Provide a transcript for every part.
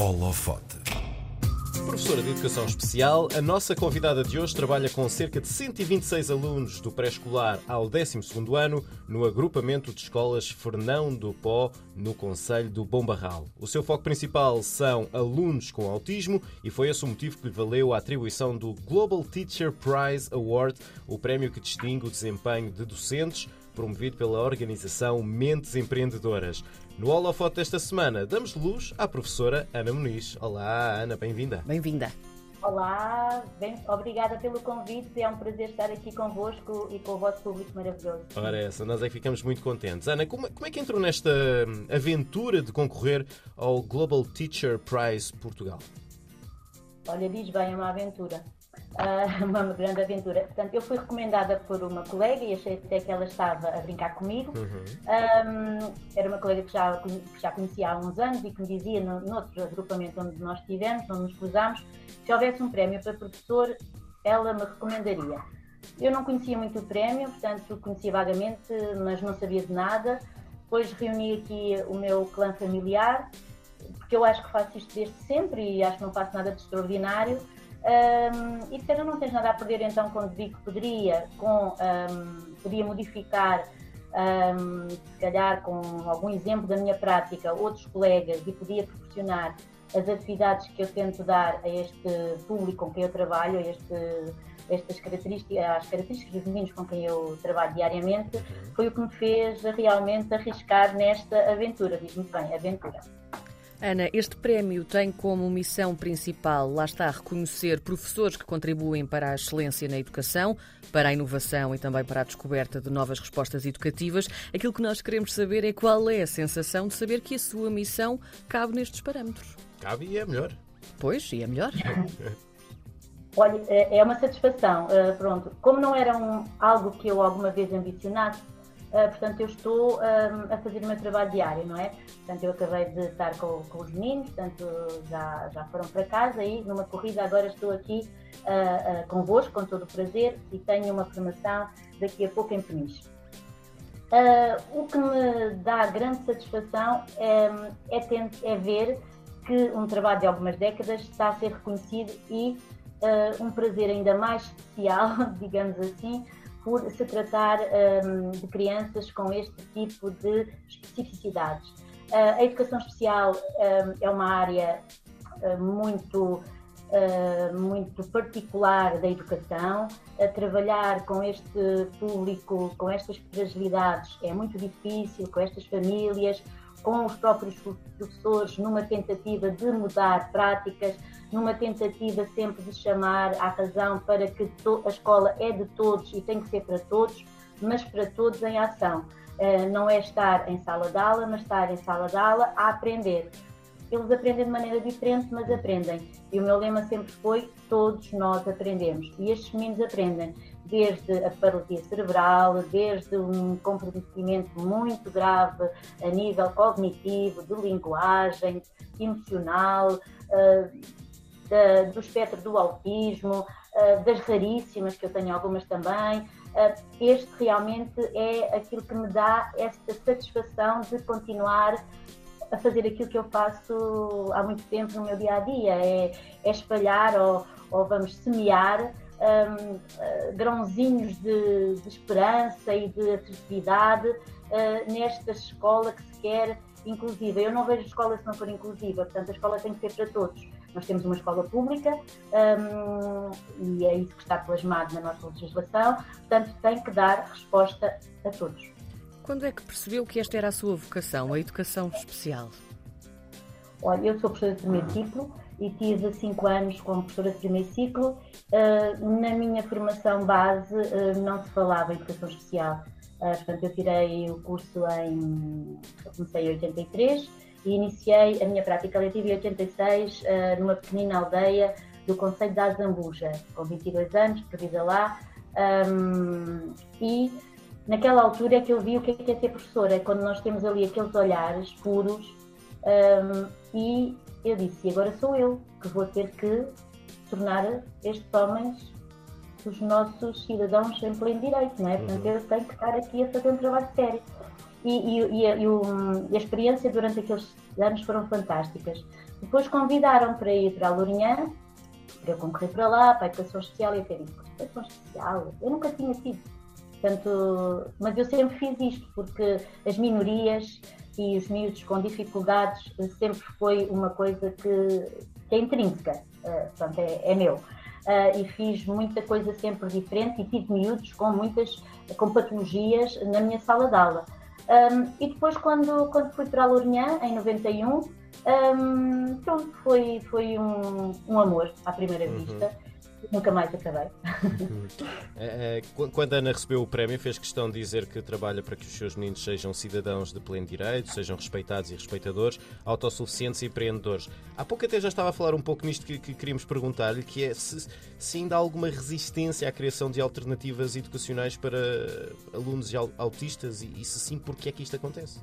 Holofote. Professora de Educação Especial, a nossa convidada de hoje trabalha com cerca de 126 alunos do pré-escolar ao 12º ano no agrupamento de escolas Fernão do Pó, no Conselho do Bombarral. O seu foco principal são alunos com autismo e foi esse o motivo que lhe valeu a atribuição do Global Teacher Prize Award, o prémio que distingue o desempenho de docentes promovido pela organização Mentes Empreendedoras. No holofote desta semana, damos luz à professora Ana Muniz. Olá, Ana, bem-vinda. Bem-vinda. Olá, bem, obrigada pelo convite. É um prazer estar aqui convosco e com o vosso público maravilhoso. Ora, essa, nós é que ficamos muito contentes. Ana, como, como é que entrou nesta aventura de concorrer ao Global Teacher Prize Portugal? Olha, diz bem, é uma aventura. Uh, uma grande aventura. Portanto, eu fui recomendada por uma colega e achei até que ela estava a brincar comigo. Uhum. Um, era uma colega que já, que já conhecia há uns anos e que me dizia, no, no outro agrupamento onde nós estivemos, onde nos cruzámos, se houvesse um prémio para professor, ela me recomendaria. Eu não conhecia muito o prémio, portanto, conhecia vagamente, mas não sabia de nada. Depois reuni aqui o meu clã familiar, porque eu acho que faço isto desde sempre e acho que não faço nada de extraordinário. Um, e se calhar não tens nada a perder então quando digo que poderia, com, um, podia modificar, um, se calhar com algum exemplo da minha prática, outros colegas e podia proporcionar as atividades que eu tento dar a este público com quem eu trabalho, a este, estas características, as características dos meninos com quem eu trabalho diariamente, uhum. foi o que me fez realmente arriscar nesta aventura, diz me bem, aventura. Ana, este prémio tem como missão principal, lá está, reconhecer professores que contribuem para a excelência na educação, para a inovação e também para a descoberta de novas respostas educativas. Aquilo que nós queremos saber é qual é a sensação de saber que a sua missão cabe nestes parâmetros. Cabe e é melhor. Pois, e é melhor. Olha, é uma satisfação. Uh, pronto, como não era um, algo que eu alguma vez ambicionasse, Uh, portanto, eu estou um, a fazer o meu trabalho diário, não é? Portanto, eu acabei de estar com, com os meninos, portanto, já, já foram para casa e numa corrida agora estou aqui uh, uh, convosco, com todo o prazer, e tenho uma formação daqui a pouco em Peniche. O que me dá grande satisfação é, é, é, ver que um trabalho de algumas décadas está a ser reconhecido e um prazer ainda mais especial, digamos assim, por se tratar um, de crianças com este tipo de especificidades. Uh, a educação especial um, é uma área uh, muito, uh, muito particular da educação. trabalhar com este público, com estas fragilidades, é muito difícil, com estas famílias, com os próprios professores, numa tentativa de mudar práticas numa tentativa sempre de chamar à razão para que a escola é de todos e tem que ser para todos, mas para todos em ação. Uh, não é estar em sala de aula, mas estar em sala de aula a aprender. Eles aprendem de maneira diferente, mas aprendem. E o meu lema sempre foi: todos nós aprendemos. E estes meninos aprendem desde a paralisia cerebral, desde um comprometimento muito grave a nível cognitivo, de linguagem, emocional, da, do espectro do autismo, uh, das raríssimas, que eu tenho algumas também. Uh, este realmente é aquilo que me dá esta satisfação de continuar a fazer aquilo que eu faço há muito tempo no meu dia a dia, é, é espalhar ou, ou, vamos semear um, uh, grãozinhos de, de, esperança e de atratividade uh, nesta escola que se quer inclusiva. Eu não vejo escola se não for inclusiva, portanto a escola tem que ser para todos. Nós temos uma escola pública um, e é isso que está plasmado na nossa legislação, portanto, tem que dar resposta a todos. Quando é que percebeu que esta era a sua vocação, a educação especial? Olha, eu sou professora de primeiro ciclo e tive cinco anos como professora de primeiro ciclo. Uh, na minha formação base uh, não se falava em educação especial. Uh, portanto, eu tirei o curso em. comecei em 83 e iniciei a minha prática letiva em 86 uh, numa pequenina aldeia do Conselho da Azambuja, com 22 anos, perdida lá. E naquela altura é que eu vi o que é, que é ser professora, é quando nós temos ali aqueles olhares puros e eu disse, e agora sou eu que vou ter que tornar estes homens os nossos cidadãos em pleno direito, não é? Portanto, uhum. eu tenho que estar aqui a fazer um trabalho sério. E, e, e, a, e, a experiência durante aqueles anos foram fantásticas. Depois convidaram para ir para a Lourinhã, para eu concorrer para lá, para a educação especial, e eu disse, educação especial? Eu nunca tinha tido. Portanto, mas eu sempre fiz isto, porque as minorias e os miúdos com dificuldades sempre foi uma coisa que, que é intrínseca, uh, portanto, é, é meu. Uh, e fiz muita coisa sempre diferente e tive miúdos com muitas com patologias na minha sala de aula. Um, e depois, quando, quando fui para a Lourinhã, em 91, um, pronto, foi, foi um, um amor à primeira uhum. vista nunca mais acabei. É, é, quando a Ana recebeu o prémio, fez questão de dizer que trabalha para que os seus meninos sejam cidadãos de pleno direito, sejam respeitados e respeitadores, autossuficientes e empreendedores. Há pouco até já estava a falar um pouco nisto que, que queríamos perguntar-lhe, que é se, se, ainda há alguma resistência à criação de alternativas educacionais para alunos autistas e, e se sim, porquê é que isto acontece?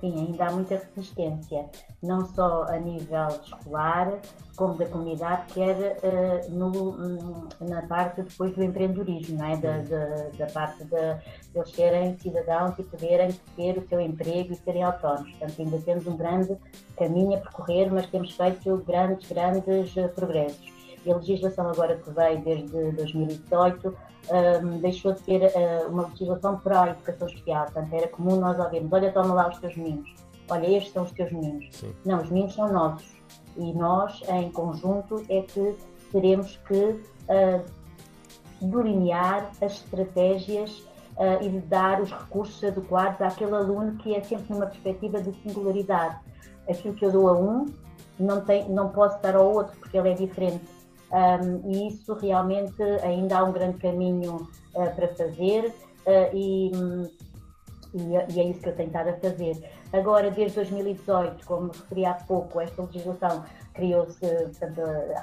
Sim, ainda há muita resistência, não só a nível escolar, como da comunidade, quer uh, no, hum, na parte depois do empreendedorismo, não é? da, da, da parte de, de eles serem cidadãos e poderem ter o seu emprego e serem autónomos. Portanto, ainda temos um grande caminho a percorrer, mas temos feito grandes, grandes uh, progressos. E a legislação agora que veio desde 2018 um, deixou de ter uh, uma legislação para a educação especial. Portanto, era comum nós ouvirmos, olha, toma lá os teus meninos, olha, estes são os teus meninos. Sim. Não, os meninos são nossos. E nós, em conjunto, é que teremos que uh, delinear as estratégias uh, e dar os recursos adequados àquele aluno que é sempre numa perspectiva de singularidade. Aquilo que eu dou a um, não, tem, não posso dar ao outro, porque ele é diferente um, e isso realmente ainda há um grande caminho uh, para fazer uh, e, e, e, é isso que eu tenho estado a fazer. Agora, desde 2018, como referi há pouco, esta legislação criou-se,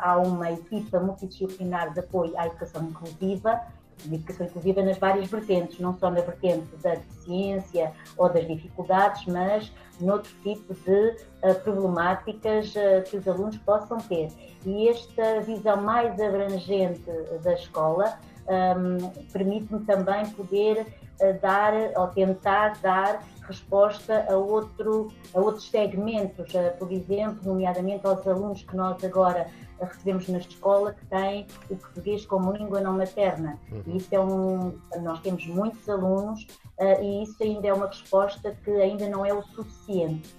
há uma equipa multidisciplinar de apoio à educação inclusiva, educação inclusiva nas várias vertentes, não só na vertente da deficiência ou das dificuldades, mas noutro tipo de uh, problemáticas uh, que os alunos possam ter. E esta visão mais abrangente da escola um, permite-me também poder uh, dar ou tentar dar resposta a, outro, a outros segmentos, por exemplo, nomeadamente aos alunos que nós agora recebemos na escola que têm o português como língua não materna. Uhum. E isso é um, nós temos muitos alunos uh, e isso ainda é uma resposta que ainda não é o suficiente.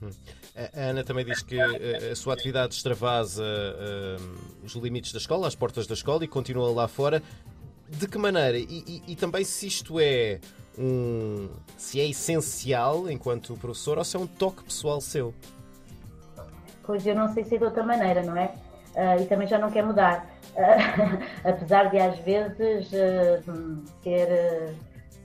Uhum. A Ana também diz que eh, a sua atividade extravasa os limites da escola, as portas da escola e continua lá fora. De que maneira? E, e, e também se isto é um. se é essencial enquanto professor ou se é um toque pessoal seu? Pois eu não sei se é de outra maneira, não é? Uh, e também já não quer mudar. Uh, apesar de às vezes uh, ser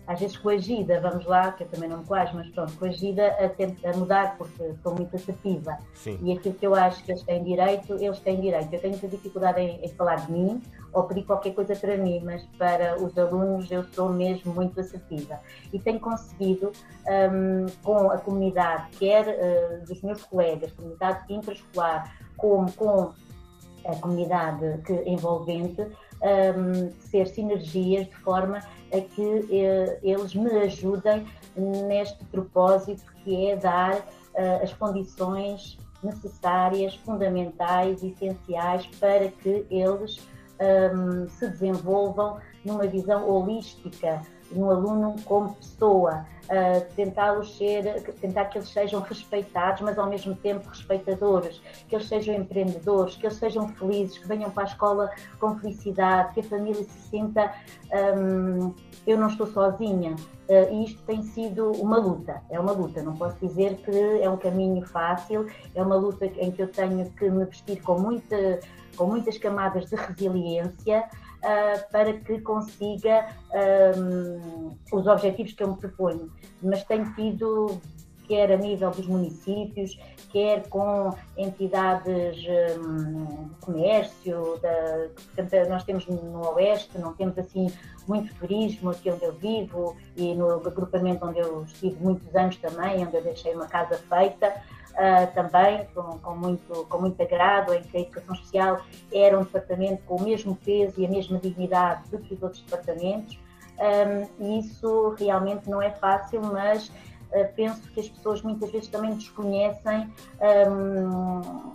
às vezes coagida, vamos lá, que eu também não me coajo, mas pronto, coagida a, a mudar porque sou muito assertiva. Sim. E aquilo que eu acho que eles têm direito, eles têm direito. Eu tenho muita dificuldade em, em, falar de mim ou pedir qualquer coisa para mim, mas para os alunos eu sou mesmo muito assertiva. E tenho conseguido, um, com a comunidade, quer uh, dos meus colegas, comunidade intraescolar, como com a comunidade que, envolvente, um, ser sinergias de forma a que uh, eles me ajudem neste propósito que é dar uh, as condições necessárias, fundamentais, essenciais para que eles um, se desenvolvam numa visão holística no aluno como pessoa, uh, tentá-los ser, tentar que eles sejam respeitados, mas ao mesmo tempo respeitadores, que eles sejam empreendedores, que eles sejam felizes, que venham para a escola com felicidade, que a família se sinta um, eu não estou sozinha. Uh, e isto tem sido uma luta, é uma luta. Não posso dizer que é um caminho fácil, é uma luta em que eu tenho que me vestir com, muita, com muitas camadas de resiliência, uh, para que consiga um, os objetivos que eu me proponho. Mas tenho tido, quer a nível dos municípios, quer com entidades um, de comércio, da, portanto, nós temos no Oeste, não temos assim muito turismo aqui onde eu vivo e no agrupamento onde eu estive muitos anos também, onde eu deixei uma casa feita uh, também, com, com, muito, com muito agrado, em que a Educação Especial era um departamento com o mesmo peso e a mesma dignidade do que os outros departamentos. Um, e isso realmente não é fácil, mas uh, penso que as pessoas muitas vezes também desconhecem. Um,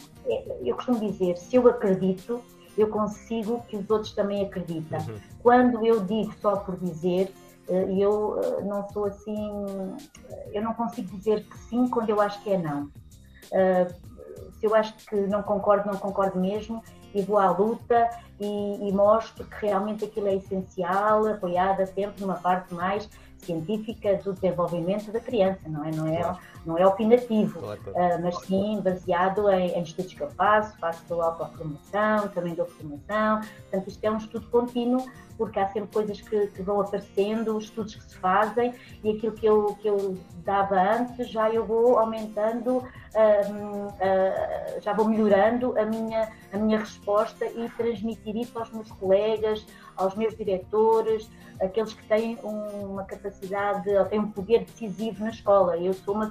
eu costumo dizer, se eu acredito, eu consigo que os outros também acreditem. Uhum. Quando eu digo só por dizer, eu não sou assim, eu não consigo dizer que sim quando eu acho que é não. Se eu acho que não concordo, não concordo mesmo, e vou à luta e, e, mostro que realmente aquilo é essencial, apoiada sempre numa parte mais científica do desenvolvimento da criança, não é? Não é, claro. Não é opinativo, claro, claro. Uh, mas sim baseado em, em, estudos que eu faço, faço autoformação, também dou formação, portanto isto é um estudo contínuo porque há sempre coisas que, que, vão aparecendo, estudos que se fazem e aquilo que eu, que eu dava antes já eu vou aumentando, uh, uh, já vou melhorando a minha, a minha resposta e transmitir isso aos meus colegas, aos meus diretores, aqueles que têm uma capacidade ou têm um poder decisivo na escola. Eu sou uma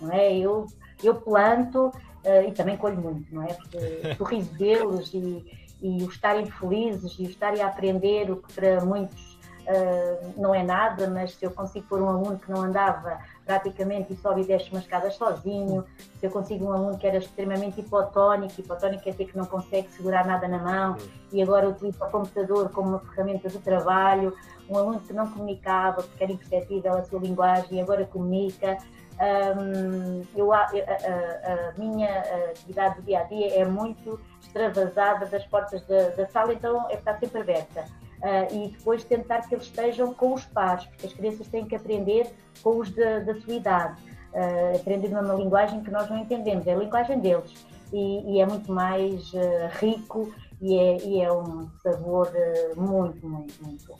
não é? Eu, eu planto uh, e também colho muito, não é? Porque o sorriso deles e e o estarem felizes e o estarem a aprender, o que para muitos uh, não é nada, mas se eu consigo pôr um aluno que não andava praticamente e sobe e desce uma escada sozinho, se eu consigo um aluno que era extremamente hipotónico, hipotónico quer dizer que não consegue segurar nada na mão e agora utiliza o computador como uma ferramenta de trabalho, um aluno que não comunicava porque era imperceptível a sua linguagem e agora comunica, um, eu, a, a, a, minha atividade do dia a dia é muito extravasada das portas da, da sala, então é está sempre aberta. Uh, e depois tentar que eles estejam com os pares, porque as crianças têm que aprender com os da, sua idade, uh, aprender numa linguagem que nós não entendemos, é a linguagem deles. E, e é muito mais uh, rico e é, e é um sabor muito, muito, muito bom.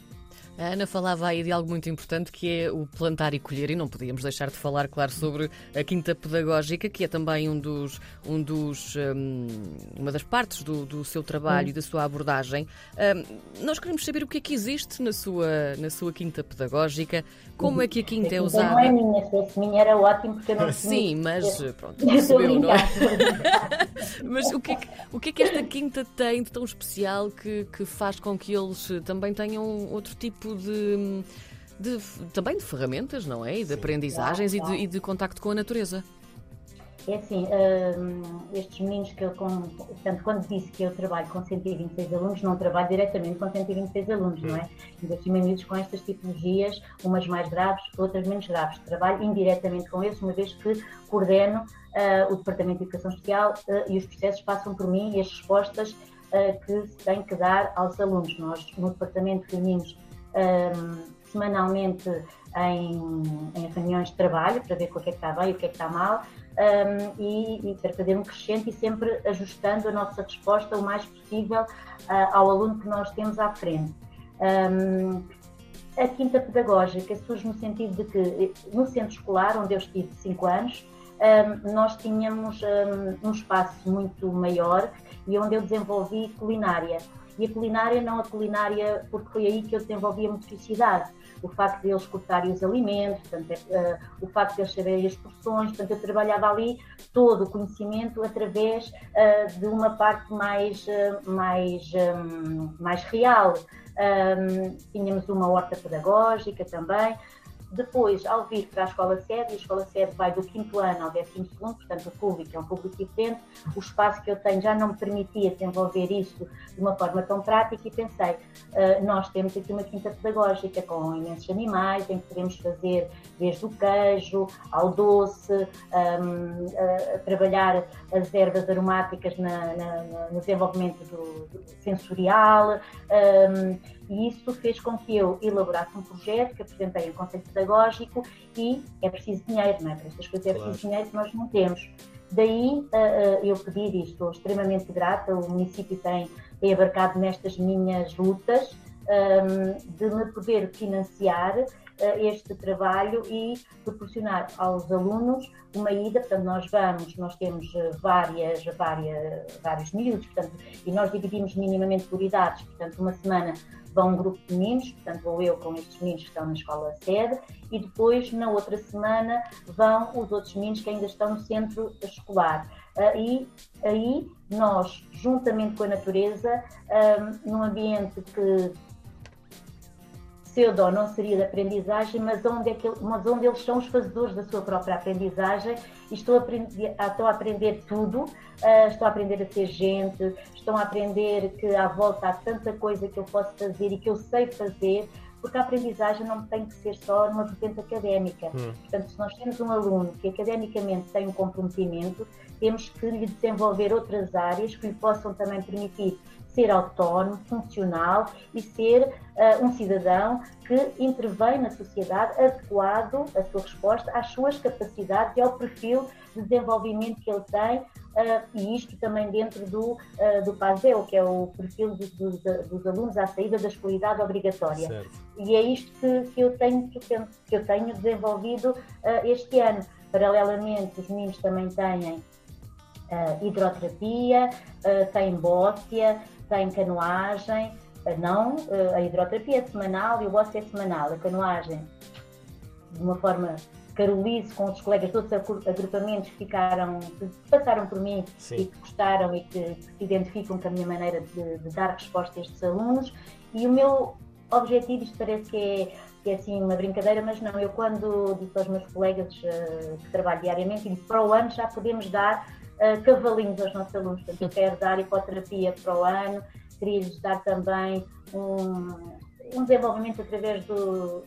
A Ana falava aí de algo muito importante que é o plantar e colher, e não podíamos deixar de falar, claro, sobre a quinta pedagógica, que é também um dos, um dos, um, uma das partes do, do seu trabalho e da sua abordagem. Um, nós queremos saber o que é que existe na sua, na sua quinta pedagógica, como é que a quinta é usada. Não é minha, se fosse minha era ótimo, porque eu não Sim, mas pronto, percebeu, não é? mas o que, é que, o que é que esta quinta tem de tão especial que, que faz com que eles também tenham outro tipo tipo de, de também de ferramentas, não é? E de Sim, aprendizagens claro, claro. E, de, e de contacto com a natureza. É assim, uh, estes meninos que eu, com, portanto, quando disse que eu trabalho com 126 alunos, não trabalho diretamente com 126 alunos, não é? Ainda meninos com estas tipologias, umas mais graves, outras menos graves. Trabalho indiretamente com eles, uma vez que coordeno uh, o Departamento de Educação Social uh, e os processos passam por mim e as respostas que se têm que dar aos alunos. Nós, no Departamento, reunimos um, semanalmente em, em, reuniões de trabalho para ver o que é que está bem e o que é que está mal um, e, e para fazer um crescente e sempre ajustando a nossa resposta o mais possível uh, ao aluno que nós temos à frente. Um, a quinta pedagógica surge no sentido de que no centro escolar, onde eu estive cinco anos, um, nós tínhamos um, um espaço muito maior e onde eu desenvolvi culinária e a culinária não a culinária, porque foi aí que eu desenvolvi a motricidade. O facto de eles cortarem os alimentos, portanto, uh, o facto de eles saberem as porções, portanto, eu trabalhava ali todo o conhecimento através uh, de uma parte mais, uh, mais, um, mais real. Um, tínhamos uma horta pedagógica também, depois, ao vir para a escola sede, a escola sede vai do quinto ano ao décimo segundo, portanto o público é um público diferente, o espaço que eu tenho já não me permitia desenvolver isto de uma forma tão prática e pensei, uh, nós temos aqui uma quinta pedagógica com imensos animais, em que podemos fazer desde o queijo ao doce, um, uh, trabalhar as ervas aromáticas na, na, no desenvolvimento do, do sensorial, um, e isso fez com que eu elaborasse um projeto que apresentei em conceito pedagógico e é preciso dinheiro, não é? Para estas coisas é preciso dinheiro que nós não temos. Daí uh, uh, eu pedir e estou extremamente grata, o município tem, tem abarcado nestas minhas lutas um, ehm, de me poder financiar este trabalho e proporcionar aos alunos uma ida, portanto nós vamos, nós temos várias, várias, vários miúdos, portanto, e nós dividimos minimamente por idades, portanto uma semana vão um grupo de meninos, portanto vou eu com estes meninos que estão na escola sede, e depois na outra semana vão os outros meninos que ainda estão no centro escolar. Uh, e aí nós, juntamente com a natureza, um, num ambiente que pseudo não seria de aprendizagem, mas onde, é que, mas onde eles são os fazedores da sua própria aprendizagem e estão a aprender, estão a aprender tudo, uh, estão a aprender a ser gente, estão a aprender que à volta há tanta coisa que eu posso fazer e que eu sei fazer, porque a aprendizagem não tem que ser só numa vertente académica. Hum. Portanto, se nós temos um aluno que academicamente tem um comprometimento, temos que lhe desenvolver outras áreas que lhe possam também permitir ser autónomo, funcional e ser uh, um cidadão que intervém na sociedade adequado a sua resposta às suas capacidades e ao perfil de desenvolvimento que ele tem, uh, e isto também dentro do, uh, do PASEO, que é o perfil dos, dos, dos alunos à saída da escolaridade obrigatória. Certo. E é isto que, que, eu, tenho, que eu tenho desenvolvido este ano. Paralelamente, os meninos também têm hidroterapia, têm bócia, tem canoagem, não, a hidroterapia é semanal e o boxe é semanal. A canoagem, de uma forma carolice com os colegas de outros agrupamentos que ficaram, que passaram por mim Sim. e que gostaram e que, que, se identificam com a minha maneira de, de, dar resposta a estes alunos. E o meu objetivo, isto parece que é, que é assim uma brincadeira, mas não, eu quando disse aos meus colegas uh, que trabalho diariamente, para o ano já podemos dar uh, cavalinhos aos nossos alunos. Portanto, eu quero dar hipoterapia para o ano, queria-lhes dar também um, um desenvolvimento através do,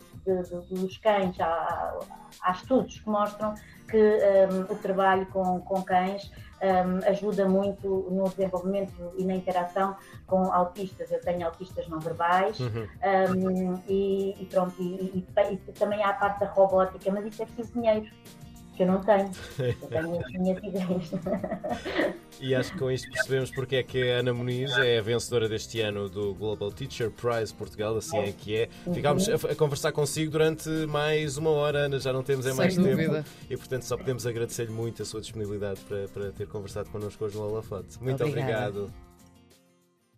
dos cães. Há, há, estudos que mostram que um, o trabalho com, com cães um, ajuda muito no desenvolvimento e na interação com autistas. Eu tenho autistas não verbais uhum. um, e, e, pronto, e, e, e, também há a parte da robótica, mas isso é preciso dinheiro eu não tenho. Eu tenho as minhas ideias. E acho que com isto percebemos porque é que a Ana Muniz é a vencedora deste ano do Global Teacher Prize Portugal, assim é que é. Ficámos a, conversar consigo durante mais uma hora, Ana, já não temos é mais tempo. E portanto só podemos agradecer-lhe muito a sua disponibilidade para, para ter conversado connosco hoje no Holofote. Muito Obrigada. obrigado.